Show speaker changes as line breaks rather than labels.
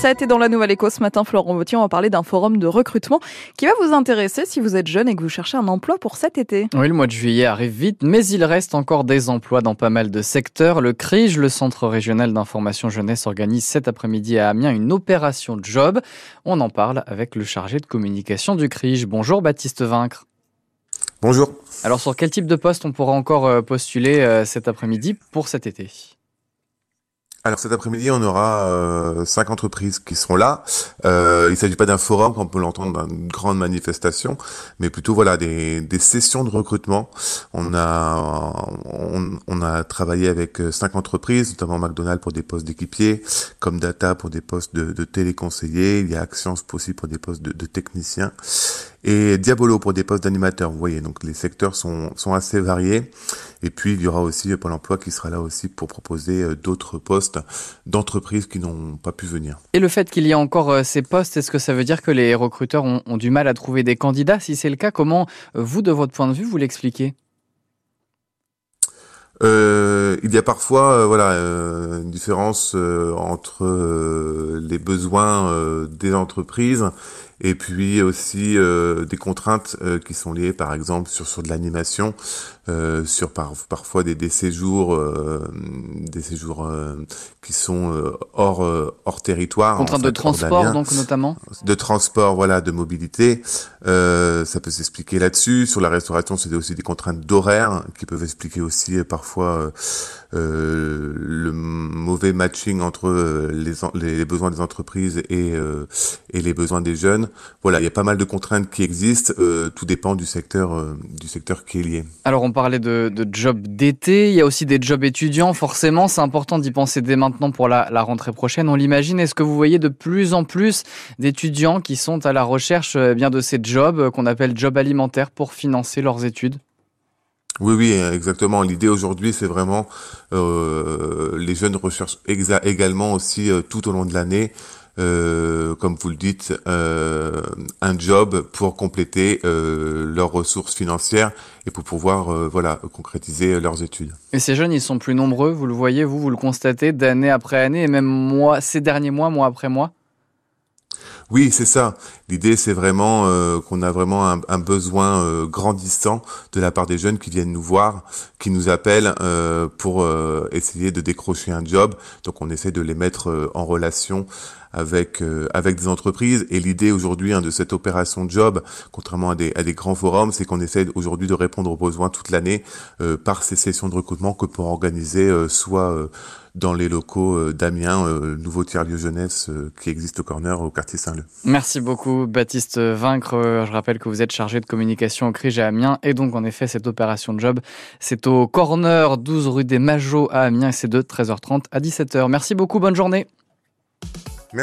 8h17 et dans la Nouvelle Éco ce matin, Florent Vautier, on va parler d'un forum de recrutement qui va vous intéresser si vous êtes jeune et que vous cherchez un emploi pour cet été.
Oui, le mois de juillet arrive vite, mais il reste encore des emplois dans pas mal de secteurs. Le CRIJ, le Centre régional d'information jeunesse, organise cet après-midi à Amiens une opération job. On en parle avec le chargé de communication du CRIJ. Bonjour Baptiste Vaincre.
Bonjour.
Alors sur quel type de poste on pourra encore euh, postuler euh, cet après-midi pour cet été?
Alors cet après-midi, on aura euh, cinq entreprises qui seront là. Euh, il ne s'agit pas d'un forum, comme on peut l'entendre, d'une grande manifestation, mais plutôt voilà des, des sessions de recrutement. On a on, on, a travaillé avec euh, cinq entreprises, notamment McDonald's pour des postes d'équipiers, comme Data pour des postes de, de téléconseillers. Il y a Actions aussi pour des postes de, de techniciens et Diabolo pour des postes d'animateurs. Vous voyez, donc les secteurs sont, sont assez variés. Et puis il y aura aussi Pôle Emploi qui sera là aussi pour proposer euh, d'autres postes d'entreprises qui n'ont pas pu venir.
Et le fait qu'il y ait encore euh, ces postes, est-ce que ça veut dire que les recruteurs ont, ont du mal à trouver des candidats? Si c'est le cas, comment euh, vous, de votre point de vue, vous l'expliquez?
Euh, il y a parfois euh, voilà euh, une différence entre les besoins des entreprises et puis aussi des contraintes qui sont liées par exemple sur sur de l'animation euh, sur par, parfois des, des séjours, euh, des séjours euh, qui sont hors hors territoire.
Contraintes de transport donc notamment.
De transport, voilà, de mobilité. ça peut s'expliquer là-dessus. Sur la restauration, c'est aussi des contraintes d'horaire qui peuvent expliquer aussi parfois le mauvais matching entre les, les besoins des entreprises et et les besoins des jeunes. Voilà, il y a pas mal de contraintes qui existent. tout dépend du secteur du secteur qui est lié.
Alors on parlait de, de jobs d'été, il y a aussi des jobs étudiants, forcément, c'est important d'y penser dès maintenant pour la, la rentrée prochaine, on l'imagine. Est-ce que vous voyez de plus en plus d'étudiants qui sont à la recherche eh bien de ces jobs euh, qu'on appelle jobs alimentaires pour financer leurs études?
Oui, oui, exactement. L'idée aujourd'hui, c'est vraiment euh, les jeunes recherchent également aussi euh, tout au long de l'année euh, comme vous le dites, euh, un job pour compléter euh, leurs ressources financières et pour pouvoir voilà concrétiser leurs études.
Et ces jeunes, ils sont plus nombreux, vous le voyez, vous, vous le constatez d'année après année et même mois, ces derniers mois, mois après mois?
Oui, c'est ça. L'idée, c'est vraiment euh, qu'on a vraiment un, un besoin euh, grandissant de la part des jeunes qui viennent nous voir, qui nous appellent euh, pour essayer de décrocher un job. Donc, on essaie de les mettre en relation avec avec des entreprises. Et l'idée aujourd'hui hein, de cette opération job, contrairement à des, à des grands forums, c'est qu'on essaie aujourd'hui de répondre aux besoins toute l'année par ces sessions de recrutement que pour organiser soit dans les locaux d'Amiens, nouveau tiers-lieu jeunesse qui existe au corner au quartier Saint-Leu.
Merci beaucoup Baptiste Vaincre. Je rappelle que vous êtes chargé de communication au CRIJ à Amiens et donc en effet cette opération de job c'est au corner 12 rue des Majots à Amiens c'est de 13h30 à 17h. Merci beaucoup, bonne journée.